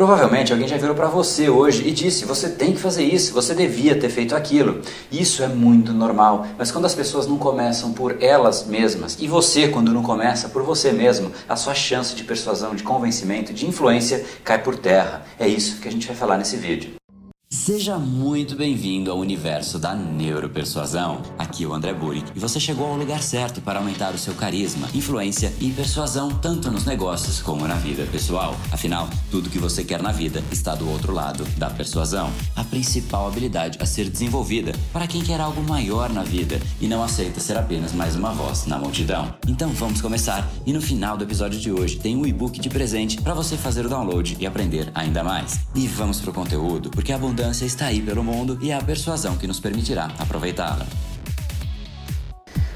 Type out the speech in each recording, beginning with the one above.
Provavelmente alguém já virou para você hoje e disse: você tem que fazer isso, você devia ter feito aquilo. Isso é muito normal, mas quando as pessoas não começam por elas mesmas e você, quando não começa por você mesmo, a sua chance de persuasão, de convencimento, de influência cai por terra. É isso que a gente vai falar nesse vídeo. Seja muito bem-vindo ao universo da neuropersuasão. Aqui é o André Buri e você chegou ao lugar certo para aumentar o seu carisma, influência e persuasão tanto nos negócios como na vida pessoal. Afinal, tudo que você quer na vida está do outro lado da persuasão, a principal habilidade a ser desenvolvida para quem quer algo maior na vida e não aceita ser apenas mais uma voz na multidão. Então vamos começar e no final do episódio de hoje tem um e-book de presente para você fazer o download e aprender ainda mais. E vamos pro conteúdo, porque a abundância está aí pelo mundo e é a persuasão que nos permitirá aproveitá-la.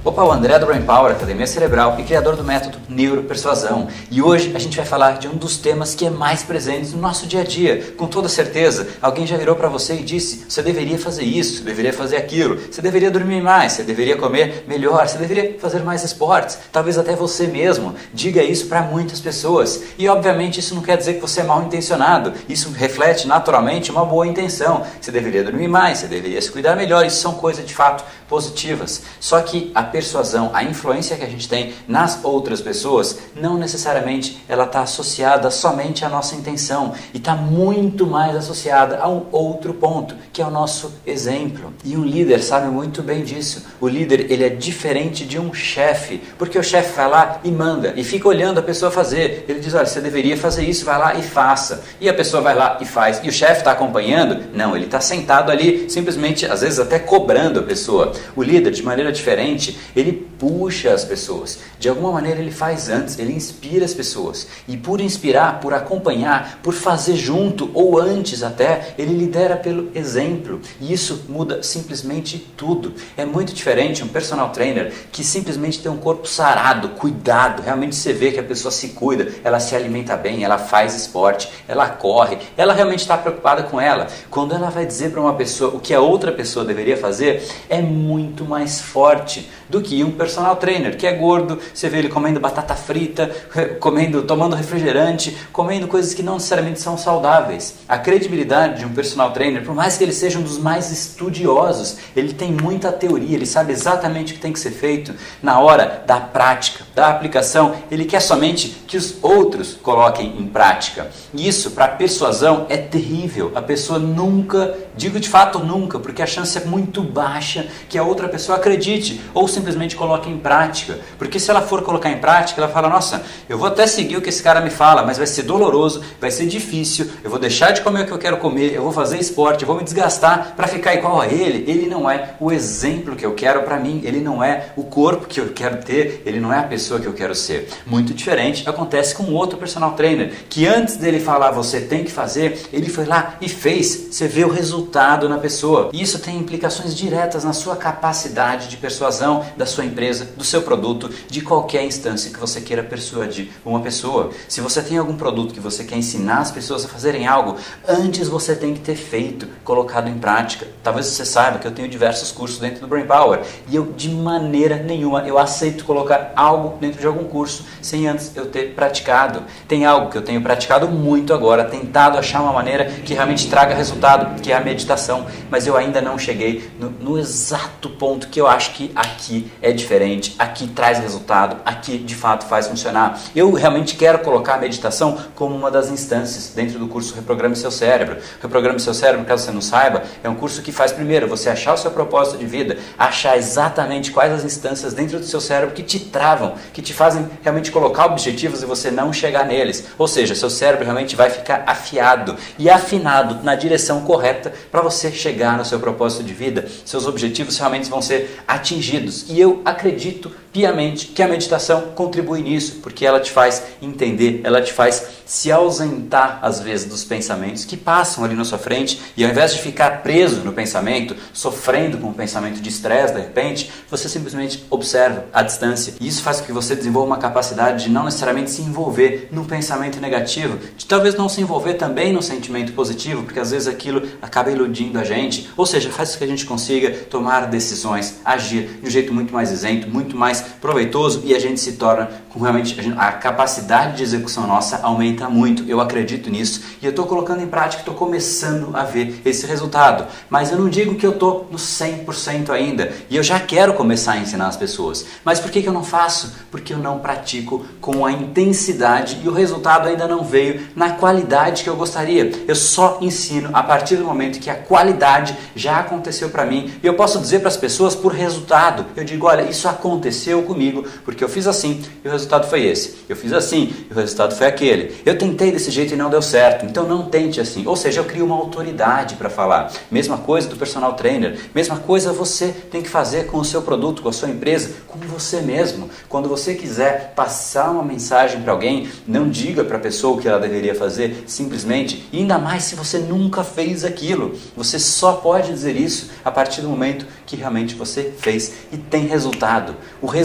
Opa, o André do Brain Power, Academia Cerebral e criador do método Neuropersuasão. E hoje a gente vai falar de um dos temas que é mais presente no nosso dia a dia. Com toda certeza, alguém já virou para você e disse: você deveria fazer isso, deveria fazer aquilo, você deveria dormir mais, você deveria comer melhor, você deveria fazer mais esportes. Talvez até você mesmo diga isso para muitas pessoas. E obviamente isso não quer dizer que você é mal intencionado. Isso reflete naturalmente uma boa intenção. Você deveria dormir mais, você deveria se cuidar melhor. Isso são coisas de fato positivas. Só que a persuasão, a influência que a gente tem nas outras pessoas, não necessariamente ela está associada somente à nossa intenção e está muito mais associada a um outro ponto, que é o nosso exemplo. E um líder sabe muito bem disso. O líder ele é diferente de um chefe, porque o chefe vai lá e manda e fica olhando a pessoa fazer. Ele diz: olha, você deveria fazer isso, vai lá e faça. E a pessoa vai lá e faz. E o chefe está acompanhando? Não, ele está sentado ali, simplesmente, às vezes até cobrando a pessoa. O líder, de maneira diferente, ele puxa as pessoas. De alguma maneira ele faz antes, ele inspira as pessoas. E por inspirar, por acompanhar, por fazer junto ou antes até, ele lidera pelo exemplo. E isso muda simplesmente tudo. É muito diferente um personal trainer que simplesmente tem um corpo sarado, cuidado. Realmente você vê que a pessoa se cuida, ela se alimenta bem, ela faz esporte, ela corre, ela realmente está preocupada com ela. Quando ela vai dizer para uma pessoa o que a outra pessoa deveria fazer, é muito mais forte do que um personal trainer que é gordo, você vê ele comendo batata frita, comendo, tomando refrigerante, comendo coisas que não necessariamente são saudáveis. A credibilidade de um personal trainer, por mais que ele seja um dos mais estudiosos, ele tem muita teoria, ele sabe exatamente o que tem que ser feito na hora da prática, da aplicação. Ele quer somente que os outros coloquem em prática. E isso para persuasão é terrível. A pessoa nunca, digo de fato nunca, porque a chance é muito baixa que a outra pessoa acredite ou simplesmente coloque em prática. Porque se ela for colocar em prática, ela fala: Nossa, eu vou até seguir o que esse cara me fala, mas vai ser doloroso, vai ser difícil, eu vou deixar de comer o que eu quero comer, eu vou fazer esporte, eu vou me desgastar para ficar igual a ele. Ele não é o exemplo que eu quero para mim, ele não é o corpo que eu quero ter, ele não é a pessoa que eu quero ser. Muito diferente acontece com outro personal trainer, que antes dele falar você tem que fazer, ele foi lá e fez. Você vê o resultado na pessoa. Isso tem implicações diretas na sua capacidade de persuasão da sua empresa, do seu produto, de qualquer instância que você queira persuadir uma pessoa. Se você tem algum produto que você quer ensinar as pessoas a fazerem algo, antes você tem que ter feito, colocado em prática. Talvez você saiba que eu tenho diversos cursos dentro do Brain Power e eu de maneira nenhuma eu aceito colocar algo dentro de algum curso sem antes eu ter praticado. Tem algo que eu tenho praticado muito agora, tentado achar uma maneira que realmente traga resultado, que é a meditação, mas eu ainda não cheguei no, no exato ponto que eu acho que aqui é diferente, aqui traz resultado, aqui de fato faz funcionar. Eu realmente quero colocar a meditação como uma das instâncias dentro do curso Reprograme Seu Cérebro. Reprograme Seu Cérebro, caso você não saiba, é um curso que faz primeiro você achar o seu propósito de vida, achar exatamente quais as instâncias dentro do seu cérebro que te travam, que te fazem realmente colocar objetivos e você não chegar neles. Ou seja, seu cérebro realmente vai ficar afiado e afinado na direção correta para você chegar no seu propósito de vida. Seus objetivos realmente vão ser atingidos. E eu acredito acredito piamente que a meditação contribui nisso, porque ela te faz entender, ela te faz se ausentar às vezes dos pensamentos que passam ali na sua frente e ao invés de ficar preso no pensamento, sofrendo com um pensamento de estresse de repente, você simplesmente observa a distância. E isso faz com que você desenvolva uma capacidade de não necessariamente se envolver num pensamento negativo, de talvez não se envolver também num sentimento positivo, porque às vezes aquilo acaba iludindo a gente, ou seja, faz com que a gente consiga tomar decisões, agir de um jeito muito mais isento, muito mais proveitoso e a gente se torna com realmente a capacidade de execução nossa aumenta muito. Eu acredito nisso e eu estou colocando em prática, estou começando a ver esse resultado. Mas eu não digo que eu estou no 100% ainda e eu já quero começar a ensinar as pessoas. Mas por que, que eu não faço? Porque eu não pratico com a intensidade e o resultado ainda não veio na qualidade que eu gostaria. Eu só ensino a partir do momento que a qualidade já aconteceu para mim e eu posso dizer para as pessoas por resultado. Eu digo, olha, isso aconteceu comigo porque eu fiz assim e o resultado foi esse. Eu fiz assim e o resultado foi aquele. Eu tentei desse jeito e não deu certo. Então não tente assim. Ou seja, eu crio uma autoridade para falar. Mesma coisa do personal trainer. Mesma coisa você tem que fazer com o seu produto, com a sua empresa, com você mesmo. Quando você quiser passar uma mensagem para alguém, não diga para a pessoa o que ela deveria fazer, simplesmente. E ainda mais se você nunca fez aquilo. Você só pode dizer isso a partir do momento que realmente você fez e tem resultado. O resultado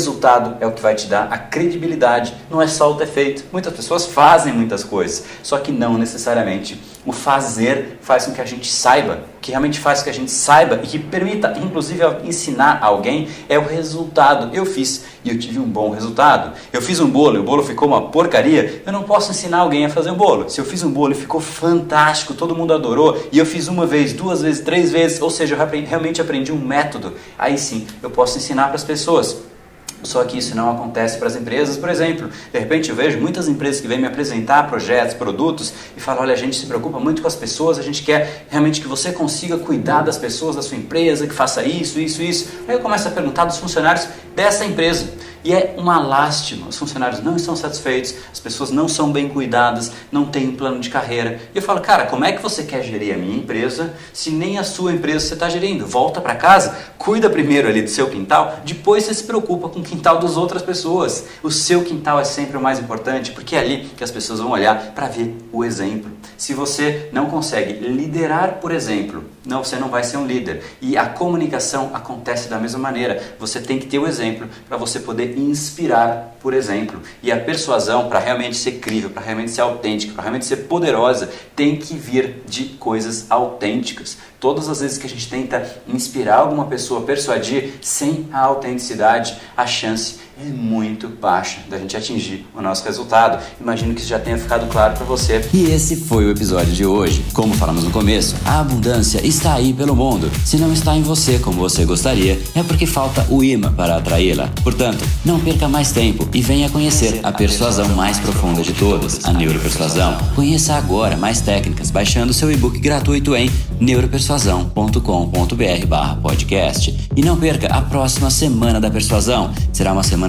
é o que vai te dar a credibilidade, não é só o ter feito. Muitas pessoas fazem muitas coisas, só que não necessariamente o fazer faz com que a gente saiba, que realmente faz com que a gente saiba e que permita, inclusive, ensinar alguém é o resultado. Eu fiz e eu tive um bom resultado. Eu fiz um bolo e o bolo ficou uma porcaria. Eu não posso ensinar alguém a fazer um bolo. Se eu fiz um bolo e ficou fantástico, todo mundo adorou, e eu fiz uma vez, duas vezes, três vezes, ou seja, eu realmente aprendi um método, aí sim eu posso ensinar para as pessoas. Só que isso não acontece para as empresas, por exemplo. De repente eu vejo muitas empresas que vêm me apresentar projetos, produtos e falam: olha, a gente se preocupa muito com as pessoas, a gente quer realmente que você consiga cuidar das pessoas da sua empresa, que faça isso, isso, isso. Aí eu começo a perguntar dos funcionários dessa empresa. E é uma lástima, os funcionários não estão satisfeitos, as pessoas não são bem cuidadas, não têm um plano de carreira. E eu falo, cara, como é que você quer gerir a minha empresa se nem a sua empresa você está gerindo? Volta para casa, cuida primeiro ali do seu quintal, depois você se preocupa com o quintal das outras pessoas. O seu quintal é sempre o mais importante, porque é ali que as pessoas vão olhar para ver o exemplo. Se você não consegue liderar por exemplo, não, você não vai ser um líder. E a comunicação acontece da mesma maneira. Você tem que ter o exemplo para você poder inspirar, por exemplo. E a persuasão, para realmente ser crível, para realmente ser autêntica, para realmente ser poderosa, tem que vir de coisas autênticas. Todas as vezes que a gente tenta inspirar alguma pessoa, persuadir sem a autenticidade, a chance é muito baixa da gente atingir o nosso resultado. Imagino que isso já tenha ficado claro para você. E esse foi o episódio de hoje. Como falamos no começo, a abundância está aí pelo mundo. Se não está em você como você gostaria, é porque falta o imã para atraí-la. Portanto, não perca mais tempo e venha conhecer a persuasão mais profunda de todas, a neuropersuasão. Conheça agora mais técnicas baixando seu e-book gratuito em neuropersuasão.com.br/podcast. E não perca a próxima semana da persuasão. Será uma semana